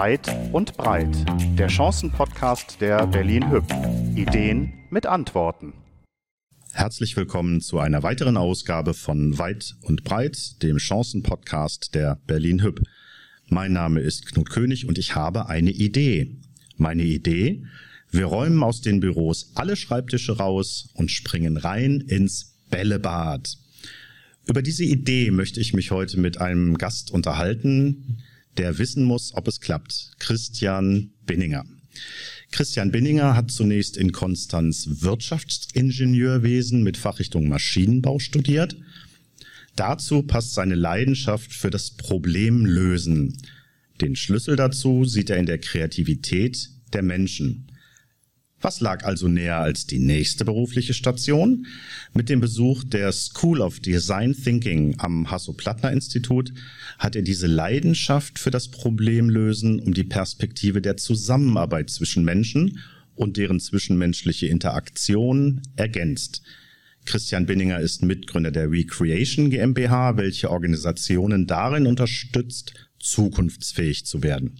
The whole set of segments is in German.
Weit und breit, der Chancen-Podcast der Berlin Hüb. Ideen mit Antworten. Herzlich willkommen zu einer weiteren Ausgabe von Weit und breit, dem Chancen-Podcast der Berlin Hüb. Mein Name ist Knut König und ich habe eine Idee. Meine Idee? Wir räumen aus den Büros alle Schreibtische raus und springen rein ins Bällebad. Über diese Idee möchte ich mich heute mit einem Gast unterhalten, der wissen muss, ob es klappt. Christian Binninger. Christian Binninger hat zunächst in Konstanz Wirtschaftsingenieurwesen mit Fachrichtung Maschinenbau studiert. Dazu passt seine Leidenschaft für das Problemlösen. Den Schlüssel dazu sieht er in der Kreativität der Menschen. Was lag also näher als die nächste berufliche Station? Mit dem Besuch der School of Design Thinking am Hasso-Plattner-Institut hat er diese Leidenschaft für das Problemlösen um die Perspektive der Zusammenarbeit zwischen Menschen und deren zwischenmenschliche Interaktion ergänzt. Christian Binninger ist Mitgründer der Recreation GmbH, welche Organisationen darin unterstützt, zukunftsfähig zu werden.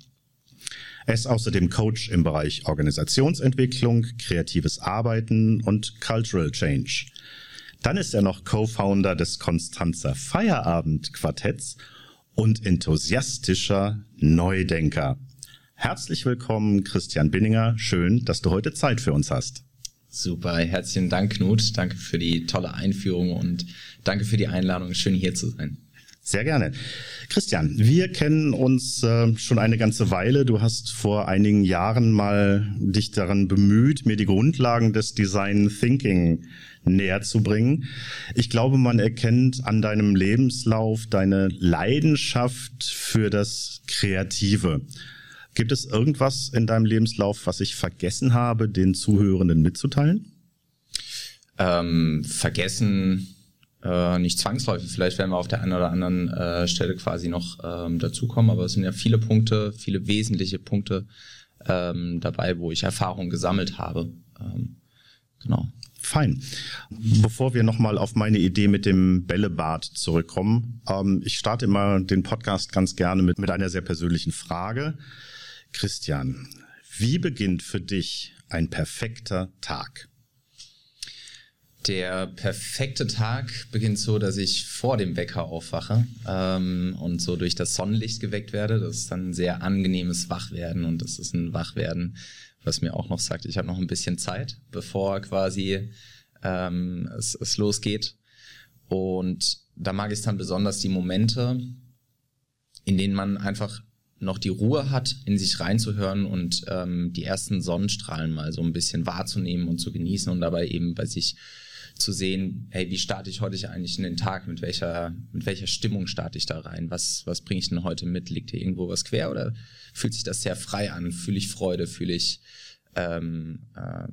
Er ist außerdem Coach im Bereich Organisationsentwicklung, kreatives Arbeiten und Cultural Change. Dann ist er noch Co-Founder des Konstanzer Feierabend Quartetts und enthusiastischer Neudenker. Herzlich willkommen, Christian Binninger. Schön, dass du heute Zeit für uns hast. Super, herzlichen Dank, Knut. Danke für die tolle Einführung und danke für die Einladung. Schön hier zu sein. Sehr gerne. Christian, wir kennen uns äh, schon eine ganze Weile. Du hast vor einigen Jahren mal dich daran bemüht, mir die Grundlagen des Design Thinking näher zu bringen. Ich glaube, man erkennt an deinem Lebenslauf deine Leidenschaft für das Kreative. Gibt es irgendwas in deinem Lebenslauf, was ich vergessen habe, den Zuhörenden mitzuteilen? Ähm, vergessen äh, nicht zwangsläufig, vielleicht werden wir auf der einen oder anderen äh, Stelle quasi noch ähm, dazukommen, aber es sind ja viele Punkte, viele wesentliche Punkte ähm, dabei, wo ich Erfahrung gesammelt habe. Ähm, genau. Fein. Bevor wir nochmal auf meine Idee mit dem Bällebad zurückkommen, ähm, ich starte immer den Podcast ganz gerne mit, mit einer sehr persönlichen Frage. Christian, wie beginnt für dich ein perfekter Tag? Der perfekte Tag beginnt so, dass ich vor dem Wecker aufwache ähm, und so durch das Sonnenlicht geweckt werde. Das ist dann ein sehr angenehmes Wachwerden und das ist ein Wachwerden, was mir auch noch sagt, ich habe noch ein bisschen Zeit, bevor quasi ähm, es, es losgeht. Und da mag ich dann besonders die Momente, in denen man einfach noch die Ruhe hat, in sich reinzuhören und ähm, die ersten Sonnenstrahlen mal so ein bisschen wahrzunehmen und zu genießen und dabei eben bei sich zu sehen, hey, wie starte ich heute eigentlich in den Tag? Mit welcher, mit welcher Stimmung starte ich da rein? Was, was bringe ich denn heute mit? Liegt hier irgendwo was quer oder fühlt sich das sehr frei an? Fühle ich Freude? Fühle ich ähm, äh,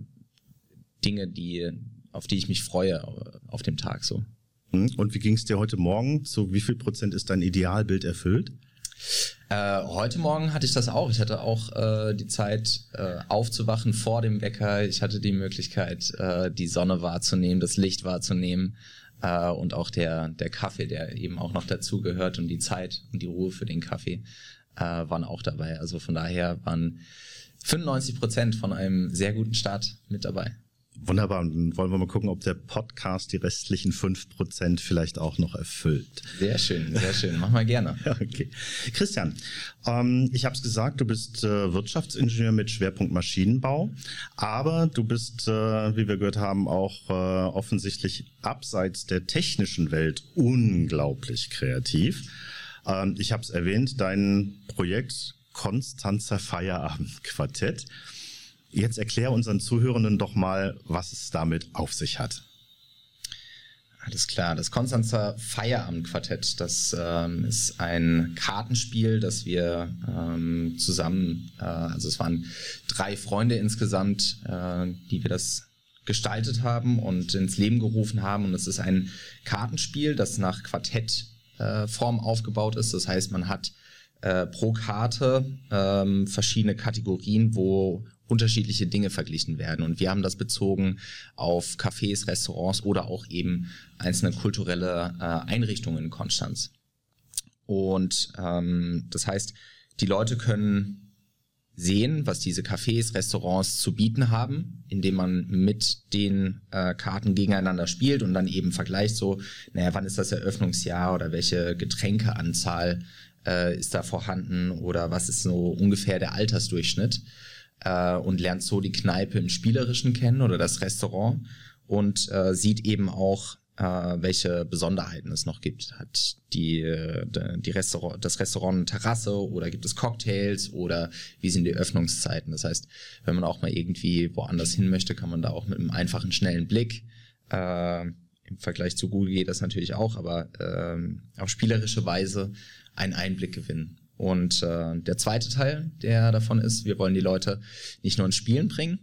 Dinge, die, auf die ich mich freue auf dem Tag so? Hm? Und wie ging es dir heute Morgen? Zu wie viel Prozent ist dein Idealbild erfüllt? Äh, heute Morgen hatte ich das auch. Ich hatte auch äh, die Zeit äh, aufzuwachen vor dem Wecker. Ich hatte die Möglichkeit, äh, die Sonne wahrzunehmen, das Licht wahrzunehmen äh, und auch der, der Kaffee, der eben auch noch dazu gehört und die Zeit und die Ruhe für den Kaffee äh, waren auch dabei. Also von daher waren 95 Prozent von einem sehr guten Start mit dabei. Wunderbar. dann wollen wir mal gucken, ob der Podcast die restlichen fünf Prozent vielleicht auch noch erfüllt. Sehr schön, sehr schön. Mach mal gerne. okay. Christian, ähm, ich habe es gesagt, du bist äh, Wirtschaftsingenieur mit Schwerpunkt Maschinenbau, aber du bist, äh, wie wir gehört haben, auch äh, offensichtlich abseits der technischen Welt unglaublich kreativ. Ähm, ich habe es erwähnt, dein Projekt Konstanzer Feierabend Quartett Jetzt erklär unseren Zuhörenden doch mal, was es damit auf sich hat. Alles klar, das Konstanzer Feierabendquartett, das ähm, ist ein Kartenspiel, das wir ähm, zusammen, äh, also es waren drei Freunde insgesamt, äh, die wir das gestaltet haben und ins Leben gerufen haben. Und es ist ein Kartenspiel, das nach Quartettform äh, aufgebaut ist. Das heißt, man hat äh, pro Karte ähm, verschiedene Kategorien, wo unterschiedliche Dinge verglichen werden. Und wir haben das bezogen auf Cafés, Restaurants oder auch eben einzelne kulturelle äh, Einrichtungen in Konstanz. Und ähm, das heißt, die Leute können sehen, was diese Cafés, Restaurants zu bieten haben, indem man mit den äh, Karten gegeneinander spielt und dann eben vergleicht so, naja, wann ist das Eröffnungsjahr oder welche Getränkeanzahl äh, ist da vorhanden oder was ist so ungefähr der Altersdurchschnitt äh, und lernt so die Kneipe im Spielerischen kennen oder das Restaurant und äh, sieht eben auch, äh, welche Besonderheiten es noch gibt. Hat die, äh, die Restaurant, das Restaurant eine Terrasse oder gibt es Cocktails oder wie sind die Öffnungszeiten? Das heißt, wenn man auch mal irgendwie woanders hin möchte, kann man da auch mit einem einfachen, schnellen Blick äh, im Vergleich zu Google geht das natürlich auch, aber ähm, auf spielerische Weise einen Einblick gewinnen. Und äh, der zweite Teil, der davon ist, wir wollen die Leute nicht nur ins Spielen bringen,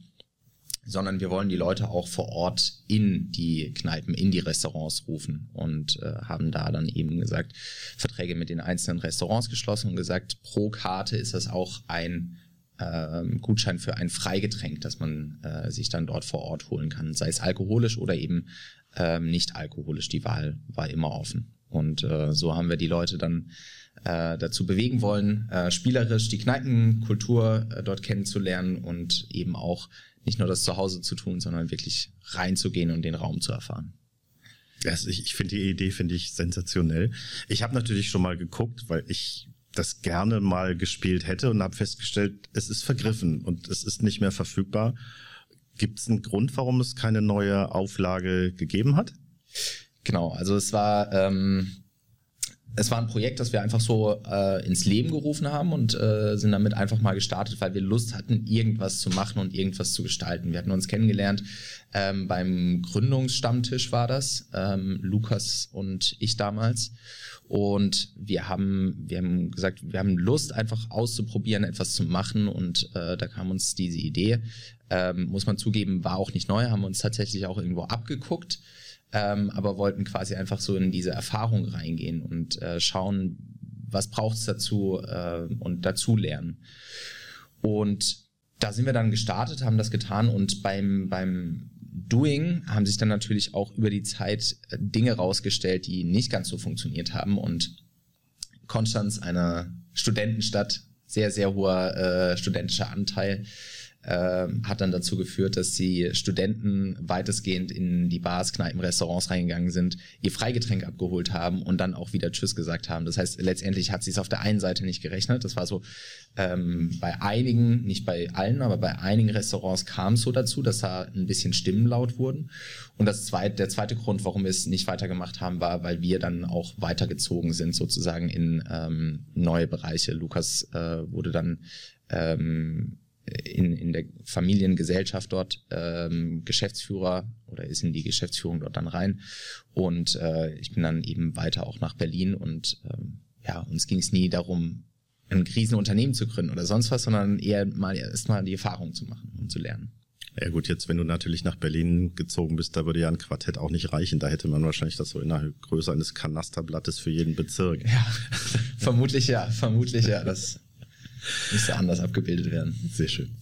sondern wir wollen die Leute auch vor Ort in die Kneipen, in die Restaurants rufen und äh, haben da dann eben gesagt, Verträge mit den einzelnen Restaurants geschlossen und gesagt, pro Karte ist das auch ein äh, Gutschein für ein Freigetränk, das man äh, sich dann dort vor Ort holen kann, sei es alkoholisch oder eben ähm, nicht alkoholisch. Die Wahl war immer offen. Und äh, so haben wir die Leute dann äh, dazu bewegen wollen, äh, spielerisch die Kneipenkultur äh, dort kennenzulernen und eben auch nicht nur das zu Hause zu tun, sondern wirklich reinzugehen und den Raum zu erfahren. Also ich, ich finde die Idee finde ich sensationell. Ich habe natürlich schon mal geguckt, weil ich das gerne mal gespielt hätte und habe festgestellt, es ist vergriffen und es ist nicht mehr verfügbar. Gibt es einen Grund, warum es keine neue Auflage gegeben hat? Genau, also es war ähm, es war ein Projekt, das wir einfach so äh, ins Leben gerufen haben und äh, sind damit einfach mal gestartet, weil wir Lust hatten, irgendwas zu machen und irgendwas zu gestalten. Wir hatten uns kennengelernt ähm, beim Gründungsstammtisch war das, ähm, Lukas und ich damals. Und wir haben, wir haben gesagt, wir haben Lust, einfach auszuprobieren, etwas zu machen. Und äh, da kam uns diese Idee. Ähm, muss man zugeben, war auch nicht neu, haben uns tatsächlich auch irgendwo abgeguckt ähm, aber wollten quasi einfach so in diese Erfahrung reingehen und äh, schauen, was braucht es dazu äh, und dazu lernen. Und da sind wir dann gestartet, haben das getan und beim, beim Doing haben sich dann natürlich auch über die Zeit äh, Dinge rausgestellt, die nicht ganz so funktioniert haben und Konstanz, eine Studentenstadt, sehr, sehr hoher äh, studentischer Anteil, äh, hat dann dazu geführt, dass die Studenten weitestgehend in die Bars, Kneipen, Restaurants reingegangen sind, ihr Freigetränk abgeholt haben und dann auch wieder Tschüss gesagt haben. Das heißt, letztendlich hat sie es auf der einen Seite nicht gerechnet. Das war so ähm, bei einigen, nicht bei allen, aber bei einigen Restaurants kam es so dazu, dass da ein bisschen Stimmen laut wurden. Und das zweite, der zweite Grund, warum wir es nicht weitergemacht haben, war, weil wir dann auch weitergezogen sind, sozusagen in ähm, neue Bereiche. Lukas äh, wurde dann ähm, in, in der Familiengesellschaft dort ähm, Geschäftsführer oder ist in die Geschäftsführung dort dann rein. Und äh, ich bin dann eben weiter auch nach Berlin und ähm, ja, uns ging es nie darum, ein Krisenunternehmen zu gründen oder sonst was, sondern eher mal erstmal die Erfahrung zu machen und zu lernen. Ja gut, jetzt wenn du natürlich nach Berlin gezogen bist, da würde ja ein Quartett auch nicht reichen. Da hätte man wahrscheinlich das so in der Größe eines Kanasterblattes für jeden Bezirk. Ja, vermutlich ja, vermutlich ja. Das Müsste anders abgebildet werden. Sehr schön.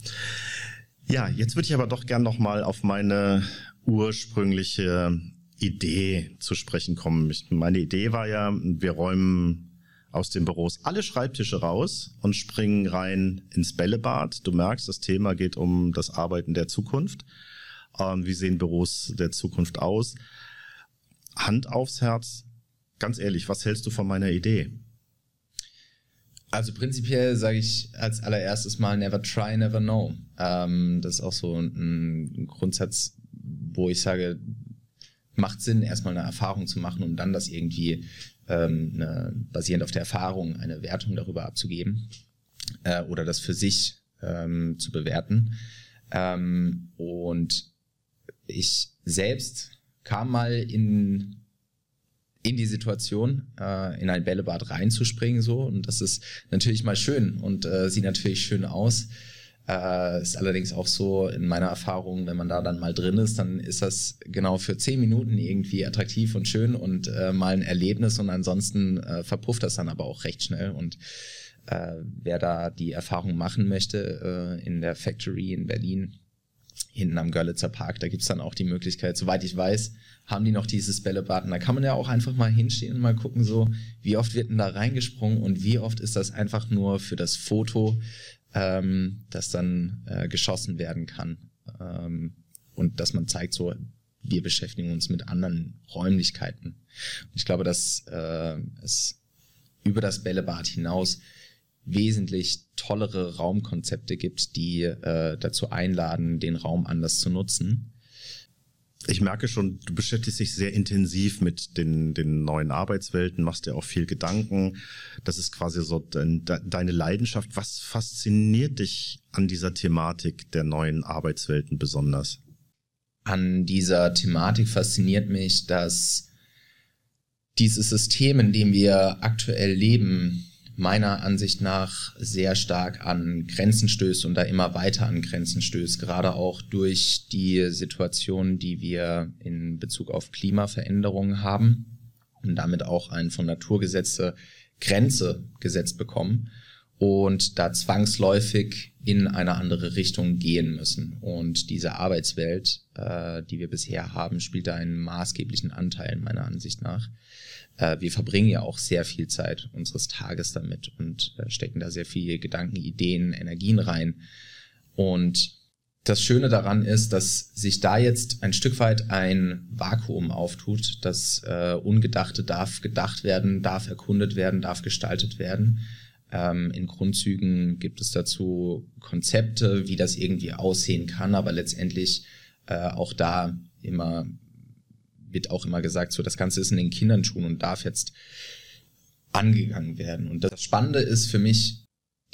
Ja, jetzt würde ich aber doch gern nochmal auf meine ursprüngliche Idee zu sprechen kommen. Ich, meine Idee war ja, wir räumen aus den Büros alle Schreibtische raus und springen rein ins Bällebad. Du merkst, das Thema geht um das Arbeiten der Zukunft. Ähm, wie sehen Büros der Zukunft aus? Hand aufs Herz. Ganz ehrlich, was hältst du von meiner Idee? Also prinzipiell sage ich als allererstes mal never try, never know. Ähm, das ist auch so ein, Grundsatz, wo ich sage, macht Sinn, erstmal eine Erfahrung zu machen und dann das irgendwie ähm, eine, basierend auf der Erfahrung eine Wertung darüber abzugeben äh, oder das für sich ähm, zu bewerten. Ähm, und ich selbst kam mal in in die Situation, äh, in ein Bällebad reinzuspringen so und das ist natürlich mal schön und äh, sieht natürlich schön aus. Äh, ist allerdings auch so in meiner Erfahrung, wenn man da dann mal drin ist, dann ist das genau für zehn Minuten irgendwie attraktiv und schön und äh, mal ein Erlebnis und ansonsten äh, verpufft das dann aber auch recht schnell und äh, wer da die Erfahrung machen möchte äh, in der Factory in Berlin, hinten am Görlitzer Park. Da gibt's dann auch die Möglichkeit, soweit ich weiß, haben die noch dieses Bällebad. Und da kann man ja auch einfach mal hinstehen und mal gucken, so, wie oft wird denn da reingesprungen und wie oft ist das einfach nur für das Foto ähm, das dann äh, geschossen werden kann. Ähm, und dass man zeigt, so, wir beschäftigen uns mit anderen Räumlichkeiten. ich glaube, dass äh, es über das Bällebad hinaus wesentlich tollere Raumkonzepte gibt, die äh, dazu einladen, den Raum anders zu nutzen. Ich merke schon, du beschäftigst dich sehr intensiv mit den, den neuen Arbeitswelten, machst dir auch viel Gedanken. Das ist quasi so dein, deine Leidenschaft. Was fasziniert dich an dieser Thematik der neuen Arbeitswelten besonders? An dieser Thematik fasziniert mich, dass dieses System, in dem wir aktuell leben, meiner Ansicht nach sehr stark an Grenzen stößt und da immer weiter an Grenzen stößt, gerade auch durch die Situation, die wir in Bezug auf Klimaveränderungen haben und damit auch ein von Naturgesetze Grenze gesetzt bekommen und da zwangsläufig in eine andere Richtung gehen müssen. Und diese Arbeitswelt, äh, die wir bisher haben, spielt da einen maßgeblichen Anteil meiner Ansicht nach äh, wir verbringen ja auch sehr viel Zeit unseres Tages damit und äh, stecken da sehr viele Gedanken, Ideen, Energien rein. Und das Schöne daran ist, dass sich da jetzt ein Stück weit ein Vakuum auftut. Das äh, Ungedachte darf gedacht werden, darf erkundet werden, darf gestaltet werden. Ähm, in Grundzügen gibt es dazu Konzepte, wie das irgendwie aussehen kann, aber letztendlich äh, auch da immer wird auch immer gesagt, so das Ganze ist in den Kindern schon und darf jetzt angegangen werden. Und das Spannende ist für mich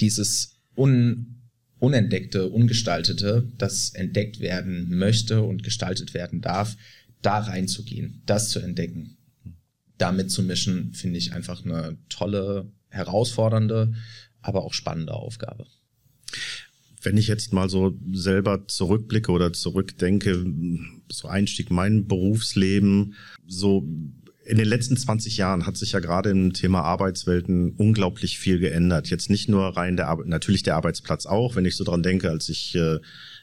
dieses un unentdeckte, ungestaltete, das entdeckt werden möchte und gestaltet werden darf, da reinzugehen, das zu entdecken, damit zu mischen, finde ich einfach eine tolle, herausfordernde, aber auch spannende Aufgabe. Wenn ich jetzt mal so selber zurückblicke oder zurückdenke, so Einstieg mein Berufsleben, so in den letzten 20 Jahren hat sich ja gerade im Thema Arbeitswelten unglaublich viel geändert. Jetzt nicht nur rein der Arbeit, natürlich der Arbeitsplatz auch, wenn ich so dran denke, als ich äh,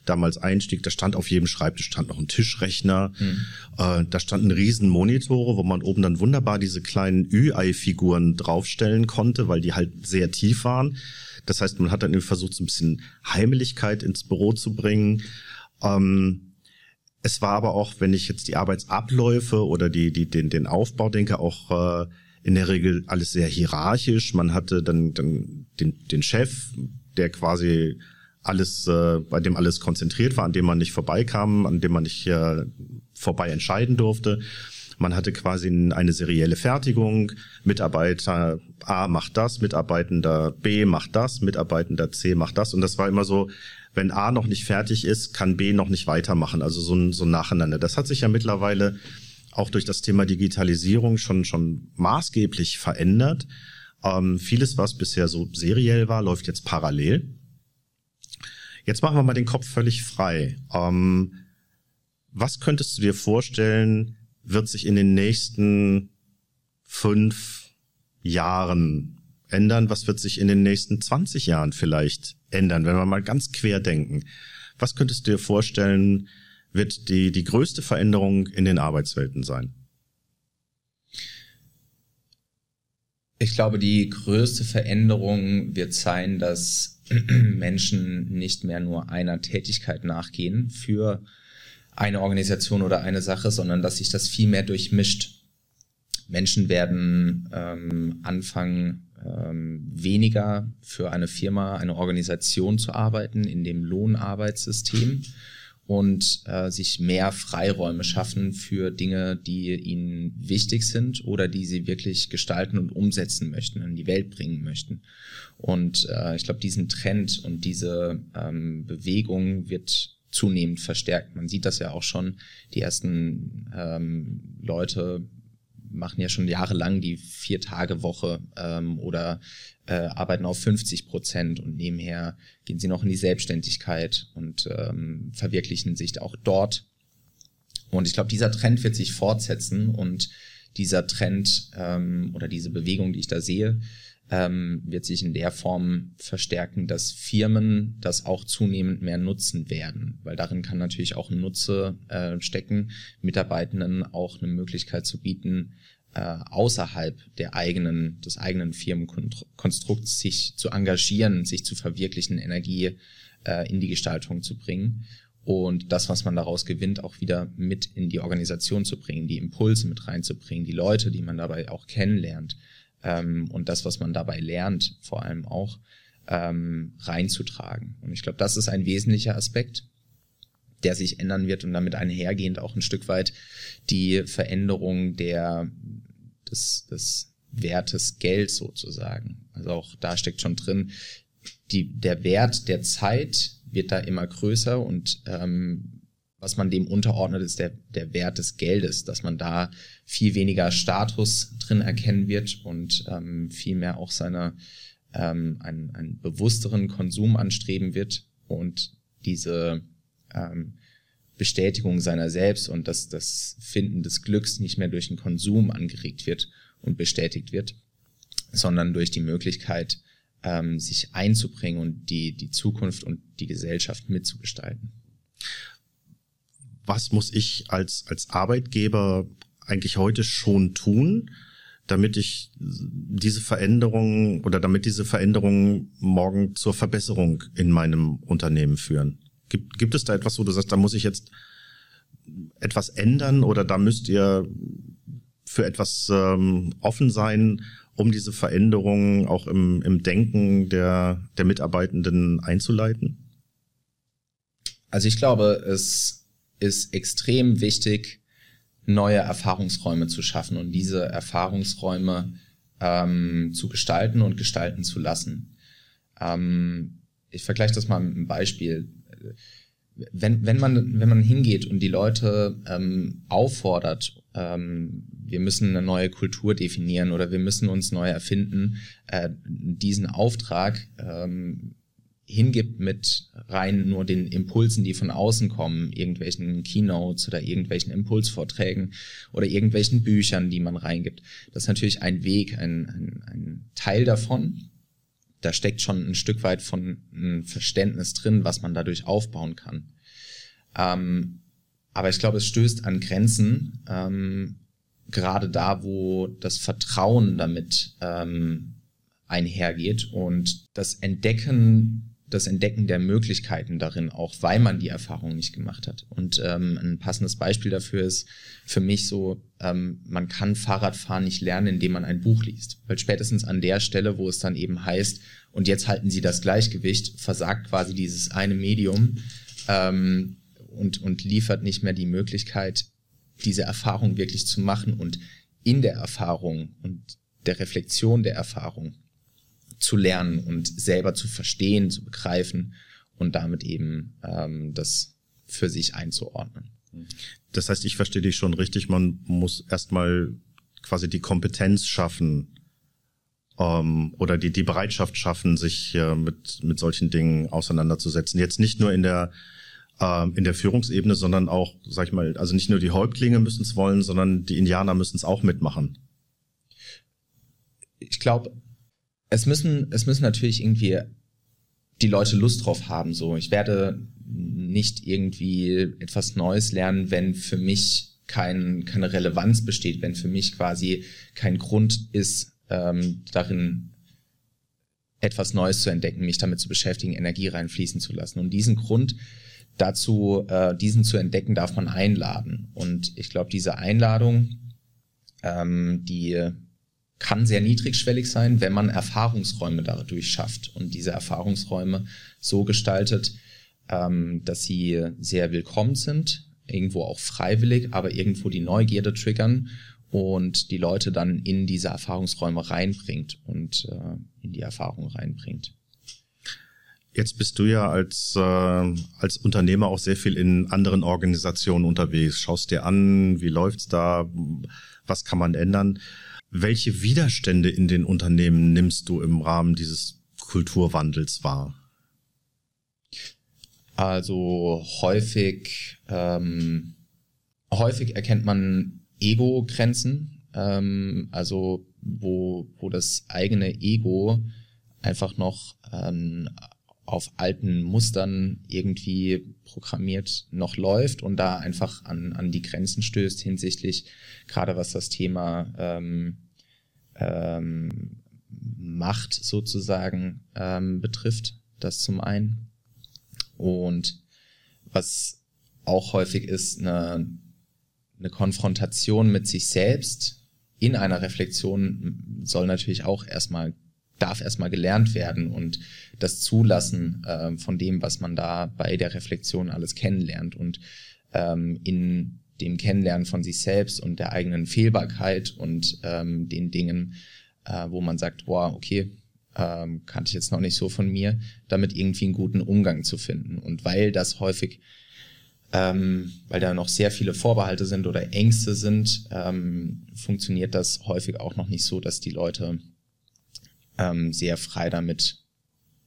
damals einstieg, da stand auf jedem Schreibtisch stand noch ein Tischrechner, mhm. äh, da standen riesen Monitore, wo man oben dann wunderbar diese kleinen Ü-Ei-Figuren draufstellen konnte, weil die halt sehr tief waren. Das heißt, man hat dann versucht, so ein bisschen Heimeligkeit ins Büro zu bringen. Ähm, es war aber auch, wenn ich jetzt die Arbeitsabläufe oder die, die, den, den Aufbau denke, auch äh, in der Regel alles sehr hierarchisch. Man hatte dann, dann den, den Chef, der quasi alles, äh, bei dem alles konzentriert war, an dem man nicht vorbeikam, an dem man nicht äh, vorbei entscheiden durfte. Man hatte quasi eine serielle Fertigung. Mitarbeiter A macht das, Mitarbeitender B macht das, Mitarbeitender C macht das. Und das war immer so, wenn A noch nicht fertig ist, kann B noch nicht weitermachen. Also so ein, so ein Nacheinander. Das hat sich ja mittlerweile auch durch das Thema Digitalisierung schon, schon maßgeblich verändert. Ähm, vieles, was bisher so seriell war, läuft jetzt parallel. Jetzt machen wir mal den Kopf völlig frei. Ähm, was könntest du dir vorstellen, wird sich in den nächsten fünf Jahren ändern? Was wird sich in den nächsten 20 Jahren vielleicht ändern, wenn wir mal ganz quer denken? Was könntest du dir vorstellen, wird die, die größte Veränderung in den Arbeitswelten sein? Ich glaube, die größte Veränderung wird sein, dass Menschen nicht mehr nur einer Tätigkeit nachgehen für eine Organisation oder eine Sache, sondern dass sich das viel mehr durchmischt. Menschen werden ähm, anfangen, ähm, weniger für eine Firma, eine Organisation zu arbeiten in dem Lohnarbeitssystem und äh, sich mehr Freiräume schaffen für Dinge, die ihnen wichtig sind oder die sie wirklich gestalten und umsetzen möchten, in die Welt bringen möchten. Und äh, ich glaube, diesen Trend und diese ähm, Bewegung wird zunehmend verstärkt. Man sieht das ja auch schon. Die ersten ähm, Leute machen ja schon jahrelang die Vier-Tage-Woche ähm, oder äh, arbeiten auf 50 Prozent und nebenher gehen sie noch in die Selbstständigkeit und ähm, verwirklichen sich auch dort. Und ich glaube, dieser Trend wird sich fortsetzen und dieser Trend ähm, oder diese Bewegung, die ich da sehe, ähm, wird sich in der Form verstärken, dass Firmen das auch zunehmend mehr nutzen werden, weil darin kann natürlich auch ein Nutze äh, stecken, Mitarbeitenden auch eine Möglichkeit zu bieten, äh, außerhalb der eigenen, des eigenen Firmenkonstrukts sich zu engagieren, sich zu verwirklichen, Energie äh, in die Gestaltung zu bringen und das, was man daraus gewinnt, auch wieder mit in die Organisation zu bringen, die Impulse mit reinzubringen, die Leute, die man dabei auch kennenlernt ähm, und das, was man dabei lernt, vor allem auch ähm, reinzutragen. Und ich glaube, das ist ein wesentlicher Aspekt, der sich ändern wird und damit einhergehend auch ein Stück weit die Veränderung der, des, des Wertes Geld sozusagen. Also auch da steckt schon drin, die, der Wert der Zeit wird da immer größer und ähm, was man dem unterordnet, ist der, der Wert des Geldes, dass man da viel weniger Status drin erkennen wird und ähm, viel mehr auch seine ähm, einen, einen bewussteren Konsum anstreben wird und diese ähm, Bestätigung seiner selbst und das, das Finden des Glücks nicht mehr durch den Konsum angeregt wird und bestätigt wird, sondern durch die Möglichkeit, ähm, sich einzubringen und die, die Zukunft und die Gesellschaft mitzugestalten. Was muss ich als, als Arbeitgeber eigentlich heute schon tun, damit ich diese Veränderung oder damit diese Veränderungen morgen zur Verbesserung in meinem Unternehmen führen? Gibt, gibt es da etwas, wo du sagst, da muss ich jetzt etwas ändern oder da müsst ihr für etwas ähm, offen sein, um diese Veränderungen auch im, im Denken der, der Mitarbeitenden einzuleiten? Also ich glaube, es ist extrem wichtig, neue Erfahrungsräume zu schaffen und diese Erfahrungsräume ähm, zu gestalten und gestalten zu lassen. Ähm, ich vergleiche das mal mit einem Beispiel. Wenn, wenn, man, wenn man hingeht und die Leute ähm, auffordert, ähm, wir müssen eine neue Kultur definieren oder wir müssen uns neu erfinden, äh, diesen Auftrag ähm, hingibt mit rein nur den Impulsen, die von außen kommen, irgendwelchen Keynotes oder irgendwelchen Impulsvorträgen oder irgendwelchen Büchern, die man reingibt. Das ist natürlich ein Weg, ein, ein, ein Teil davon. Da steckt schon ein Stück weit von ein Verständnis drin, was man dadurch aufbauen kann. Ähm, aber ich glaube, es stößt an Grenzen, ähm, gerade da, wo das Vertrauen damit ähm, einhergeht und das Entdecken das Entdecken der Möglichkeiten darin, auch weil man die Erfahrung nicht gemacht hat. Und ähm, ein passendes Beispiel dafür ist für mich so, ähm, man kann Fahrradfahren nicht lernen, indem man ein Buch liest. Weil spätestens an der Stelle, wo es dann eben heißt, und jetzt halten Sie das Gleichgewicht, versagt quasi dieses eine Medium ähm, und, und liefert nicht mehr die Möglichkeit, diese Erfahrung wirklich zu machen und in der Erfahrung und der Reflexion der Erfahrung zu lernen und selber zu verstehen, zu begreifen und damit eben ähm, das für sich einzuordnen. Das heißt, ich verstehe dich schon richtig, man muss erstmal quasi die Kompetenz schaffen ähm, oder die, die Bereitschaft schaffen, sich äh, mit, mit solchen Dingen auseinanderzusetzen. Jetzt nicht nur in der ähm, in der Führungsebene, sondern auch, sag ich mal, also nicht nur die Häuptlinge müssen es wollen, sondern die Indianer müssen es auch mitmachen. Ich glaube, es müssen, es müssen natürlich irgendwie die Leute Lust drauf haben. So, ich werde nicht irgendwie etwas Neues lernen, wenn für mich kein, keine Relevanz besteht, wenn für mich quasi kein Grund ist, ähm, darin etwas Neues zu entdecken, mich damit zu beschäftigen, Energie reinfließen zu lassen. Und diesen Grund dazu, äh, diesen zu entdecken, darf man einladen. Und ich glaube, diese Einladung, ähm, die kann sehr niedrigschwellig sein, wenn man Erfahrungsräume dadurch schafft und diese Erfahrungsräume so gestaltet, ähm, dass sie sehr willkommen sind, irgendwo auch freiwillig, aber irgendwo die Neugierde triggern und die Leute dann in diese Erfahrungsräume reinbringt und äh, in die Erfahrung reinbringt. Jetzt bist du ja als, äh, als Unternehmer auch sehr viel in anderen Organisationen unterwegs. Schaust dir an, wie läuft's da, was kann man ändern? Welche Widerstände in den Unternehmen nimmst du im Rahmen dieses Kulturwandels wahr? Also häufig, ähm, häufig erkennt man Ego-Grenzen, ähm, also wo, wo das eigene Ego einfach noch ähm, auf alten Mustern irgendwie programmiert noch läuft und da einfach an, an die Grenzen stößt hinsichtlich, gerade was das Thema ähm, ähm, Macht sozusagen ähm, betrifft. Das zum einen. Und was auch häufig ist, eine, eine Konfrontation mit sich selbst in einer Reflexion soll natürlich auch erstmal darf erstmal gelernt werden und das Zulassen äh, von dem, was man da bei der Reflexion alles kennenlernt und ähm, in dem Kennenlernen von sich selbst und der eigenen Fehlbarkeit und ähm, den Dingen, äh, wo man sagt, boah, okay, ähm, kannte ich jetzt noch nicht so von mir, damit irgendwie einen guten Umgang zu finden. Und weil das häufig, ähm, weil da noch sehr viele Vorbehalte sind oder Ängste sind, ähm, funktioniert das häufig auch noch nicht so, dass die Leute ähm, sehr frei damit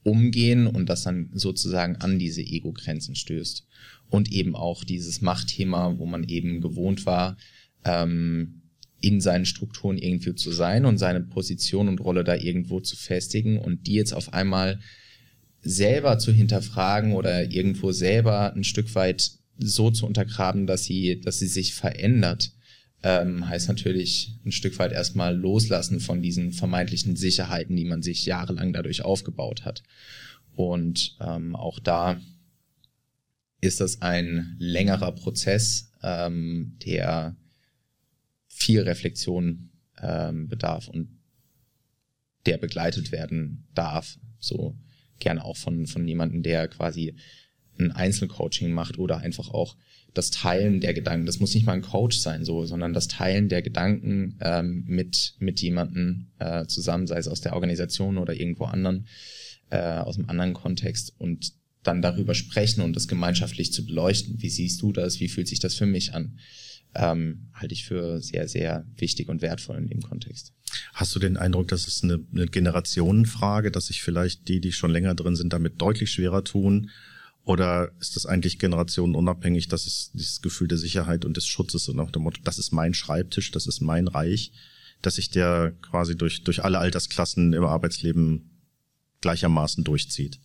umgehen und das dann sozusagen an diese Ego-Grenzen stößt. Und eben auch dieses Machtthema, wo man eben gewohnt war, ähm, in seinen Strukturen irgendwie zu sein und seine Position und Rolle da irgendwo zu festigen und die jetzt auf einmal selber zu hinterfragen oder irgendwo selber ein Stück weit so zu untergraben, dass sie, dass sie sich verändert, ähm, heißt natürlich ein Stück weit erstmal loslassen von diesen vermeintlichen Sicherheiten, die man sich jahrelang dadurch aufgebaut hat. Und ähm, auch da ist das ein längerer Prozess, ähm, der viel Reflexion ähm, bedarf und der begleitet werden darf. So gerne auch von, von jemandem, der quasi ein Einzelcoaching macht oder einfach auch das Teilen der Gedanken. Das muss nicht mal ein Coach sein, so, sondern das Teilen der Gedanken ähm, mit mit jemandem äh, zusammen, sei es aus der Organisation oder irgendwo anderen, äh, aus einem anderen Kontext und dann darüber sprechen und das gemeinschaftlich zu beleuchten. Wie siehst du das? Wie fühlt sich das für mich an? Ähm, halte ich für sehr, sehr wichtig und wertvoll in dem Kontext. Hast du den Eindruck, dass es eine, eine Generationenfrage, dass sich vielleicht die, die schon länger drin sind, damit deutlich schwerer tun oder ist das eigentlich generationenunabhängig, dass es dieses Gefühl der Sicherheit und des Schutzes und auch dem Motto, das ist mein Schreibtisch, das ist mein Reich, dass sich der quasi durch, durch alle Altersklassen im Arbeitsleben gleichermaßen durchzieht?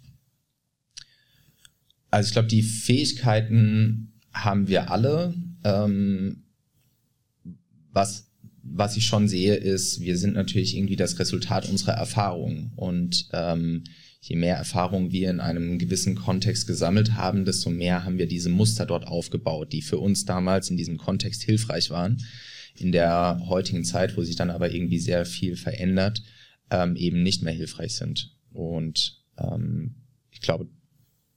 Also ich glaube, die Fähigkeiten haben wir alle. Ähm, was, was ich schon sehe, ist, wir sind natürlich irgendwie das Resultat unserer Erfahrungen. Und ähm, je mehr Erfahrung wir in einem gewissen Kontext gesammelt haben, desto mehr haben wir diese Muster dort aufgebaut, die für uns damals in diesem Kontext hilfreich waren. In der heutigen Zeit, wo sich dann aber irgendwie sehr viel verändert, ähm, eben nicht mehr hilfreich sind. Und ähm, ich glaube,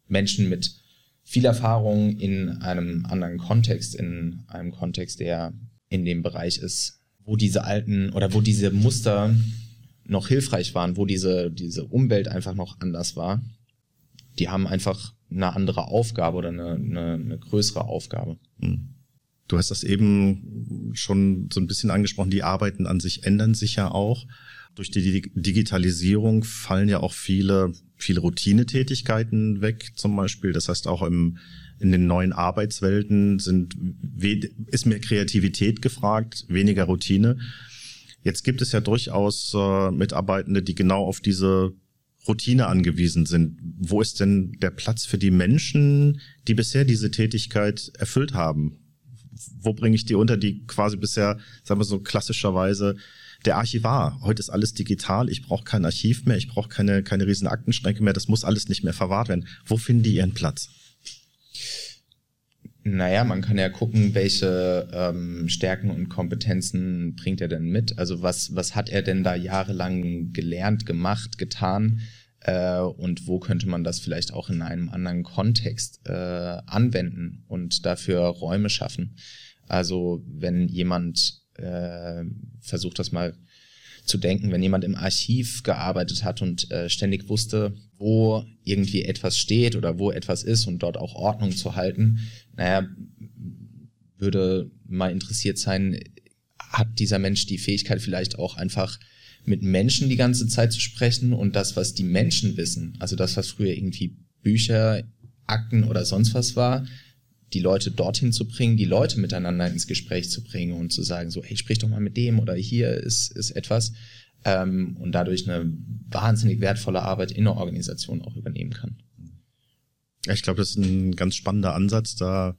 Menschen mit viel Erfahrung in einem anderen Kontext, in einem Kontext, der in dem Bereich ist, wo diese alten oder wo diese Muster noch hilfreich waren, wo diese, diese Umwelt einfach noch anders war, die haben einfach eine andere Aufgabe oder eine, eine, eine größere Aufgabe. Hm. Du hast das eben schon so ein bisschen angesprochen, die Arbeiten an sich ändern sich ja auch. Durch die Digitalisierung fallen ja auch viele, viele Routinetätigkeiten weg, zum Beispiel. Das heißt, auch im, in den neuen Arbeitswelten sind, ist mehr Kreativität gefragt, weniger Routine. Jetzt gibt es ja durchaus äh, Mitarbeitende, die genau auf diese Routine angewiesen sind. Wo ist denn der Platz für die Menschen, die bisher diese Tätigkeit erfüllt haben? Wo bringe ich die unter, die quasi bisher, sagen wir so klassischerweise, der Archivar. Heute ist alles digital. Ich brauche kein Archiv mehr. Ich brauche keine, keine riesen Aktenschränke mehr. Das muss alles nicht mehr verwahrt werden. Wo finden die ihren Platz? Naja, man kann ja gucken, welche ähm, Stärken und Kompetenzen bringt er denn mit. Also was, was hat er denn da jahrelang gelernt, gemacht, getan? Äh, und wo könnte man das vielleicht auch in einem anderen Kontext äh, anwenden und dafür Räume schaffen? Also wenn jemand äh, versucht das mal zu denken, wenn jemand im Archiv gearbeitet hat und äh, ständig wusste, wo irgendwie etwas steht oder wo etwas ist und dort auch Ordnung zu halten, naja, würde mal interessiert sein, hat dieser Mensch die Fähigkeit vielleicht auch einfach mit Menschen die ganze Zeit zu sprechen und das, was die Menschen wissen, also das, was früher irgendwie Bücher, Akten oder sonst was war, die Leute dorthin zu bringen, die Leute miteinander ins Gespräch zu bringen und zu sagen, so, hey, sprich doch mal mit dem oder hier ist, ist etwas ähm, und dadurch eine wahnsinnig wertvolle Arbeit in der Organisation auch übernehmen kann. Ich glaube, das ist ein ganz spannender Ansatz. Da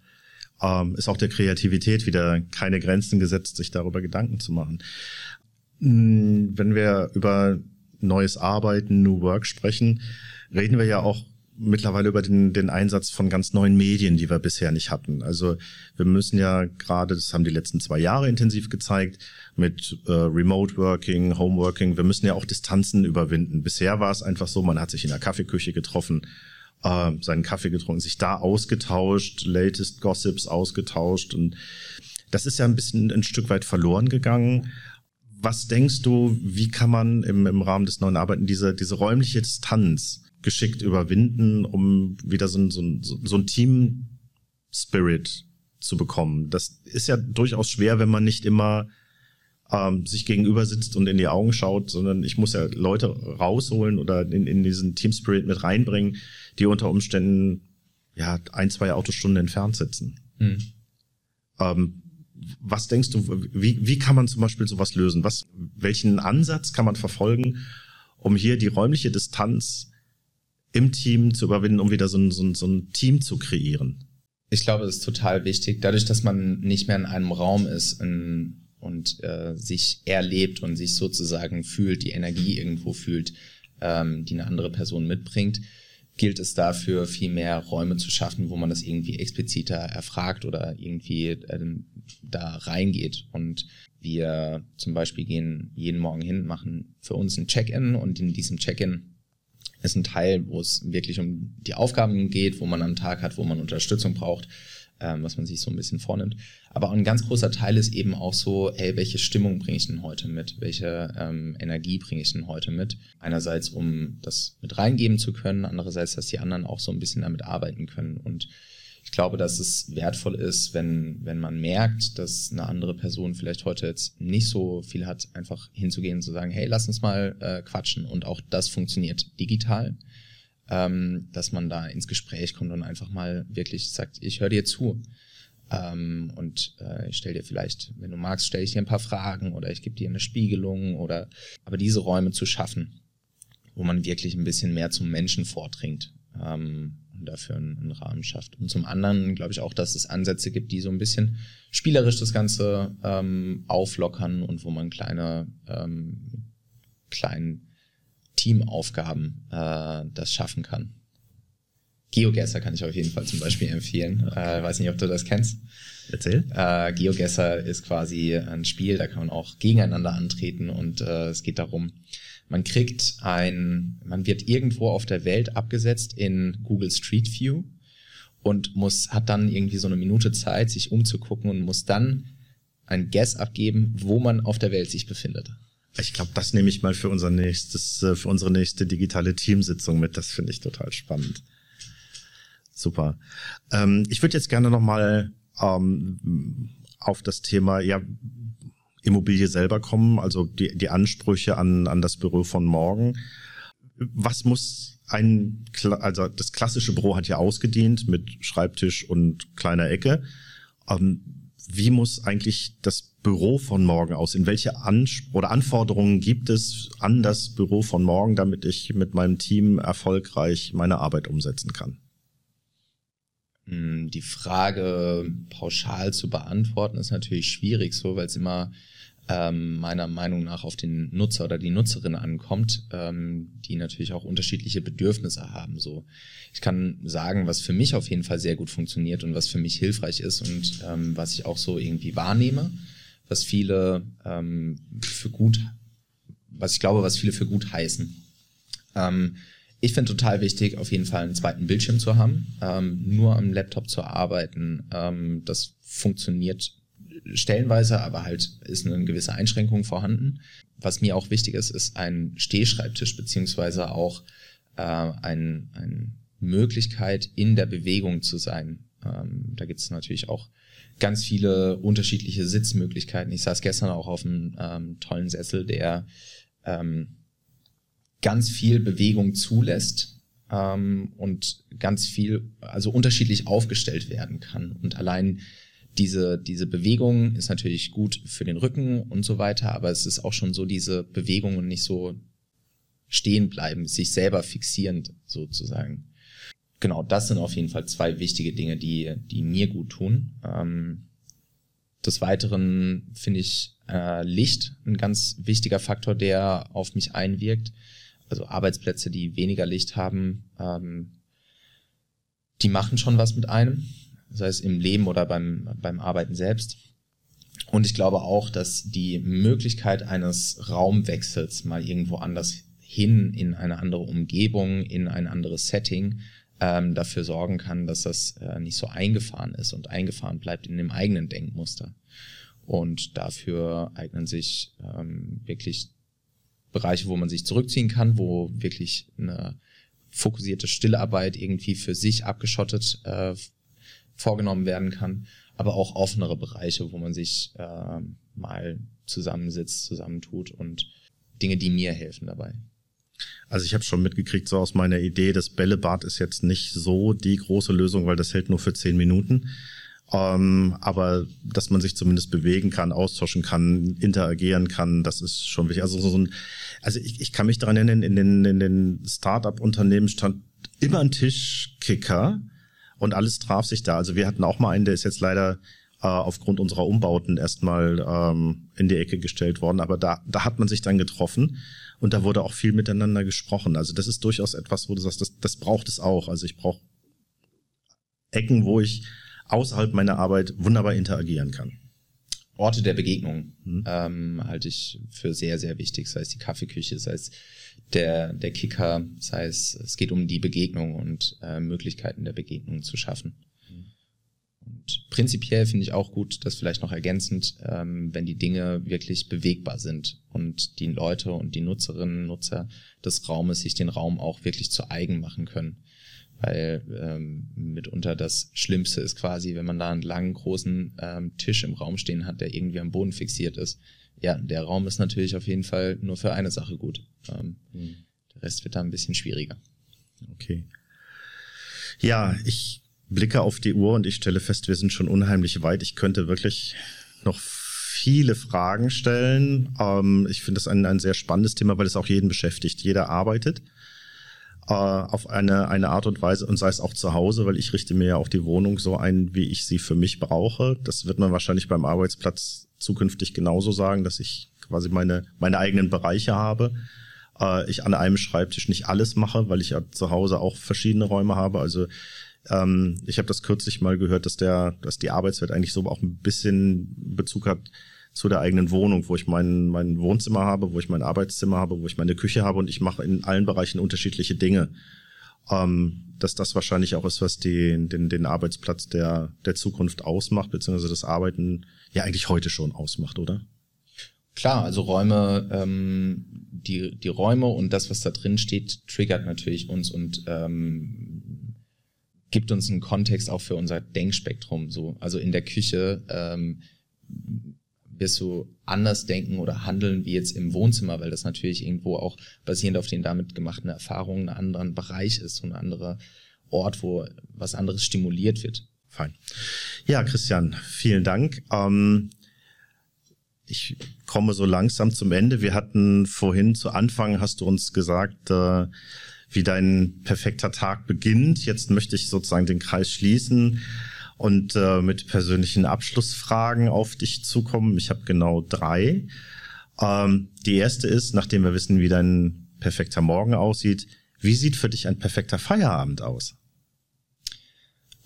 ähm, ist auch der Kreativität wieder keine Grenzen gesetzt, sich darüber Gedanken zu machen. Hm, wenn wir über neues Arbeiten, New Work sprechen, reden wir ja auch mittlerweile über den, den Einsatz von ganz neuen Medien, die wir bisher nicht hatten. Also wir müssen ja gerade, das haben die letzten zwei Jahre intensiv gezeigt, mit äh, Remote Working, Home Working, wir müssen ja auch Distanzen überwinden. Bisher war es einfach so, man hat sich in der Kaffeeküche getroffen, äh, seinen Kaffee getrunken, sich da ausgetauscht, latest Gossips ausgetauscht und das ist ja ein bisschen ein Stück weit verloren gegangen. Was denkst du, wie kann man im, im Rahmen des neuen Arbeiten diese, diese räumliche Distanz geschickt überwinden, um wieder so ein, so ein, so ein Team-Spirit zu bekommen? Das ist ja durchaus schwer, wenn man nicht immer ähm, sich gegenüber sitzt und in die Augen schaut, sondern ich muss ja Leute rausholen oder in, in diesen Team-Spirit mit reinbringen, die unter Umständen ja ein, zwei Autostunden entfernt sitzen. Hm. Ähm, was denkst du, wie, wie kann man zum Beispiel sowas lösen? Was, welchen Ansatz kann man verfolgen, um hier die räumliche Distanz im Team zu überwinden, um wieder so ein, so ein, so ein Team zu kreieren? Ich glaube, das ist total wichtig. Dadurch, dass man nicht mehr in einem Raum ist in, und äh, sich erlebt und sich sozusagen fühlt, die Energie irgendwo fühlt, ähm, die eine andere Person mitbringt, gilt es dafür, viel mehr Räume zu schaffen, wo man das irgendwie expliziter erfragt oder irgendwie äh, da reingeht. Und wir zum Beispiel gehen jeden Morgen hin, machen für uns ein Check-in und in diesem Check-in ist ein Teil, wo es wirklich um die Aufgaben geht, wo man am Tag hat, wo man Unterstützung braucht ähm, was man sich so ein bisschen vornimmt. Aber ein ganz großer Teil ist eben auch so, hey, welche Stimmung bringe ich denn heute mit? Welche ähm, Energie bringe ich denn heute mit? Einerseits, um das mit reingeben zu können, andererseits, dass die anderen auch so ein bisschen damit arbeiten können. Und ich glaube, dass es wertvoll ist, wenn, wenn man merkt, dass eine andere Person vielleicht heute jetzt nicht so viel hat, einfach hinzugehen und zu sagen, hey, lass uns mal äh, quatschen. Und auch das funktioniert digital ähm, dass man da ins Gespräch kommt und einfach mal wirklich sagt, ich höre dir zu. Ähm, und äh, ich stelle dir vielleicht, wenn du magst, stelle ich dir ein paar Fragen oder ich gebe dir eine Spiegelung oder aber diese Räume zu schaffen, wo man wirklich ein bisschen mehr zum Menschen vordringt ähm, dafür einen, Rahmen schafft. Und zum anderen glaube ich auch, dass es Ansätze gibt, die so ein bisschen spielerisch das Ganze ähm, auflockern und wo man kleine ähm, kleinen Teamaufgaben äh, das schaffen kann. GeoGuessr kann ich auf jeden Fall zum Beispiel empfehlen. Äh, weiß nicht, ob du das kennst. Erzähl. Äh, GeoGuessr ist quasi ein Spiel, da kann man auch gegeneinander antreten und äh, es geht darum, man kriegt ein, man wird irgendwo auf der Welt abgesetzt in Google Street View und muss, hat dann irgendwie so eine Minute Zeit, sich umzugucken und muss dann ein Guess abgeben, wo man auf der Welt sich befindet. Ich glaube, das nehme ich mal für unser nächstes, äh, für unsere nächste digitale Teamsitzung mit. Das finde ich total spannend. Super. Ähm, ich würde jetzt gerne nochmal ähm, auf das Thema ja, Immobilie selber kommen, also die, die Ansprüche an, an das Büro von morgen. Was muss ein, also das klassische Büro hat ja ausgedient mit Schreibtisch und kleiner Ecke. Ähm, wie muss eigentlich das Büro von morgen aus? In welche Ans oder Anforderungen gibt es an das Büro von morgen, damit ich mit meinem Team erfolgreich meine Arbeit umsetzen kann? Hm, die Frage pauschal zu beantworten ist natürlich schwierig, so weil es immer ähm, meiner Meinung nach auf den Nutzer oder die Nutzerin ankommt, ähm, die natürlich auch unterschiedliche Bedürfnisse haben. So, ich kann sagen, was für mich auf jeden Fall sehr gut funktioniert und was für mich hilfreich ist und ähm, was ich auch so irgendwie wahrnehme was viele ähm, für gut, was ich glaube, was viele für gut heißen. Ähm, ich finde total wichtig, auf jeden Fall einen zweiten Bildschirm zu haben, ähm, nur am Laptop zu arbeiten. Ähm, das funktioniert stellenweise, aber halt ist eine gewisse Einschränkung vorhanden. Was mir auch wichtig ist, ist ein Stehschreibtisch beziehungsweise auch äh, ein, ein Möglichkeit, in der Bewegung zu sein. Ähm, da gibt es natürlich auch ganz viele unterschiedliche Sitzmöglichkeiten. Ich saß gestern auch auf einem ähm, tollen Sessel, der ähm, ganz viel Bewegung zulässt ähm, und ganz viel, also unterschiedlich aufgestellt werden kann. Und allein diese, diese Bewegung ist natürlich gut für den Rücken und so weiter, aber es ist auch schon so diese Bewegung und nicht so stehen bleiben, sich selber fixierend sozusagen. genau, das sind auf jeden Fall zwei wichtige Dinge, die, die mir gut tun. Ähm, des Weiteren finde ich äh, Licht ein ganz wichtiger Faktor, der auf mich einwirkt. Also Arbeitsplätze, die weniger Licht haben, ähm, die machen schon was mit einem, sei es im Leben oder beim, beim Arbeiten selbst. Und ich glaube auch, dass die Möglichkeit eines Raumwechsels mal irgendwo anders hin, in eine andere Umgebung, in ein anderes Setting, ähm, dafür sorgen kann, dass das äh, nicht so eingefahren ist und eingefahren bleibt in dem eigenen Denkmuster. Und dafür eignen sich ähm, wirklich Bereiche, wo man sich zurückziehen kann, wo wirklich eine fokussierte Stillarbeit irgendwie für sich abgeschottet äh, vorgenommen werden kann, aber auch offenere Bereiche, wo man sich äh, mal zusammensitzt, zusammentut und Dinge, die mir helfen dabei. Also ich habe schon mitgekriegt, so aus meiner Idee, das Bällebad ist jetzt nicht so die große Lösung, weil das hält nur für zehn Minuten. Ähm, aber dass man sich zumindest bewegen kann, austauschen kann, interagieren kann, das ist schon wichtig. Also so ein, also ich, ich kann mich daran erinnern, in den, in den Start-up-Unternehmen stand immer ein Tischkicker und alles traf sich da. Also wir hatten auch mal einen, der ist jetzt leider äh, aufgrund unserer Umbauten erstmal ähm, in die Ecke gestellt worden, aber da, da hat man sich dann getroffen und da wurde auch viel miteinander gesprochen. Also das ist durchaus etwas, wo du sagst, das, das braucht es auch. Also ich brauche Ecken, wo ich außerhalb meiner Arbeit wunderbar interagieren kann. Orte der Begegnung mhm. ähm, halte ich für sehr, sehr wichtig, sei es die Kaffeeküche, sei es der, der Kicker, sei es, es geht um die Begegnung und äh, Möglichkeiten der Begegnung zu schaffen. Und prinzipiell finde ich auch gut, das vielleicht noch ergänzend, ähm, wenn die Dinge wirklich bewegbar sind und die Leute und die Nutzerinnen und Nutzer des Raumes sich den Raum auch wirklich zu eigen machen können. Weil ähm, mitunter das Schlimmste ist quasi, wenn man da einen langen, großen ähm, Tisch im Raum stehen hat, der irgendwie am Boden fixiert ist. Ja, der Raum ist natürlich auf jeden Fall nur für eine Sache gut. Ähm, mhm. Der Rest wird da ein bisschen schwieriger. Okay. Ja, ich blicke auf die Uhr und ich stelle fest, wir sind schon unheimlich weit. Ich könnte wirklich noch viele Fragen stellen. Ähm, ich finde das ein, ein sehr spannendes Thema, weil es auch jeden beschäftigt. Jeder arbeitet äh, auf eine, eine Art und Weise und sei es auch zu Hause, weil ich richte mir ja auch die Wohnung so ein, wie ich sie für mich brauche. Das wird man wahrscheinlich beim Arbeitsplatz zukünftig genauso sagen, dass ich quasi meine, meine eigenen Bereiche habe. Äh, ich an einem Schreibtisch nicht alles mache, weil ich ja zu Hause auch verschiedene Räume habe. Also ähm, ich habe das kürzlich mal gehört, dass der, dass die Arbeitswelt eigentlich so auch ein bisschen Bezug hat zu der eigenen Wohnung, wo ich mein, mein Wohnzimmer habe, wo ich mein Arbeitszimmer habe, wo ich meine Küche habe und ich mache in allen Bereichen unterschiedliche Dinge. Ähm, dass das wahrscheinlich auch ist, was die, den, den Arbeitsplatz der, der Zukunft ausmacht, beziehungsweise das Arbeiten ja eigentlich heute schon ausmacht, oder? Klar, also Räume, ähm, die, die Räume und das, was da drin steht, triggert natürlich uns und ähm, gibt uns einen Kontext auch für unser Denkspektrum. So, also in der Küche ähm, wirst du anders denken oder handeln wie jetzt im Wohnzimmer, weil das natürlich irgendwo auch basierend auf den damit gemachten Erfahrungen ein anderer Bereich ist, und ein anderer Ort, wo was anderes stimuliert wird. Fein. Ja, Christian, vielen Dank. Ähm, ich komme so langsam zum Ende. Wir hatten vorhin zu Anfang, hast du uns gesagt, äh, wie dein perfekter Tag beginnt. Jetzt möchte ich sozusagen den Kreis schließen und äh, mit persönlichen Abschlussfragen auf dich zukommen. Ich habe genau drei. Ähm, die erste ist, nachdem wir wissen, wie dein perfekter Morgen aussieht, wie sieht für dich ein perfekter Feierabend aus?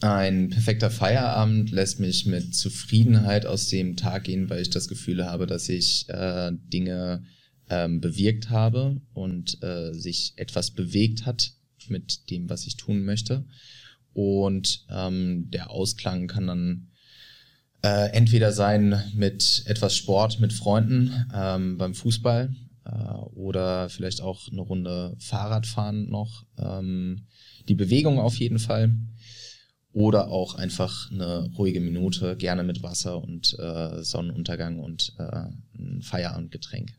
Ein perfekter Feierabend lässt mich mit Zufriedenheit aus dem Tag gehen, weil ich das Gefühl habe, dass ich äh, Dinge ähm, bewirkt habe und äh, sich etwas bewegt hat mit dem, was ich tun möchte. Und ähm, der Ausklang kann dann äh, entweder sein mit etwas Sport mit Freunden ähm, beim Fußball äh, oder vielleicht auch eine Runde Fahrradfahren noch. Ähm, die Bewegung auf jeden Fall. Oder auch einfach eine ruhige Minute, gerne mit Wasser und äh, Sonnenuntergang und äh, ein Feierabendgetränk.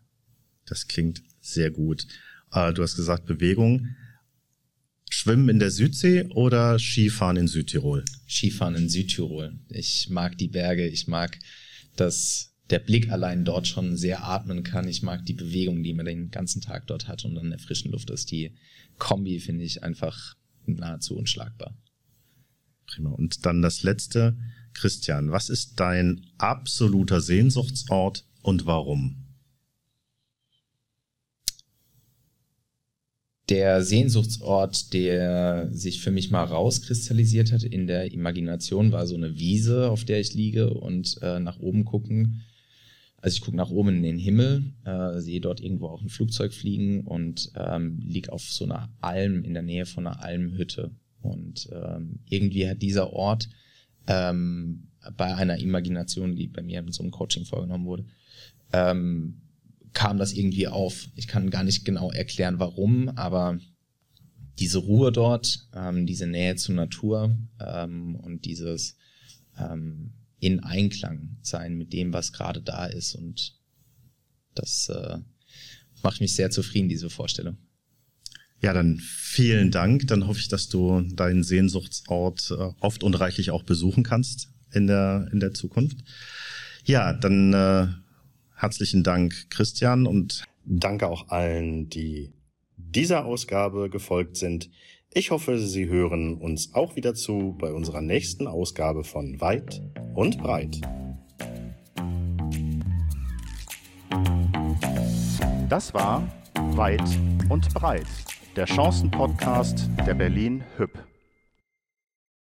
Das klingt sehr gut. Äh, du hast gesagt Bewegung. Schwimmen in der Südsee oder Skifahren in Südtirol? Skifahren in Südtirol. Ich mag die Berge, ich mag, dass der Blick allein dort schon sehr atmen kann. Ich mag die Bewegung, die man den ganzen Tag dort hat und an der frischen Luft ist. Die Kombi finde ich einfach nahezu unschlagbar. Prima. Und dann das letzte. Christian, was ist dein absoluter Sehnsuchtsort und warum? Der Sehnsuchtsort, der sich für mich mal rauskristallisiert hat in der Imagination, war so eine Wiese, auf der ich liege und äh, nach oben gucken. Also ich gucke nach oben in den Himmel, äh, sehe dort irgendwo auch ein Flugzeug fliegen und ähm, liege auf so einer Alm in der Nähe von einer Almhütte. Und ähm, irgendwie hat dieser Ort ähm, bei einer Imagination, die bei mir in so einem Coaching vorgenommen wurde, ähm, kam das irgendwie auf. Ich kann gar nicht genau erklären, warum, aber diese Ruhe dort, ähm, diese Nähe zur Natur ähm, und dieses ähm, in Einklang sein mit dem, was gerade da ist und das äh, macht mich sehr zufrieden, diese Vorstellung. Ja, dann vielen Dank. Dann hoffe ich, dass du deinen Sehnsuchtsort äh, oft und reichlich auch besuchen kannst in der, in der Zukunft. Ja, dann äh, herzlichen Dank, Christian, und danke auch allen, die dieser Ausgabe gefolgt sind. Ich hoffe, Sie hören uns auch wieder zu bei unserer nächsten Ausgabe von Weit und Breit. Das war Weit und Breit der Chancen-Podcast der Berlin Hüb.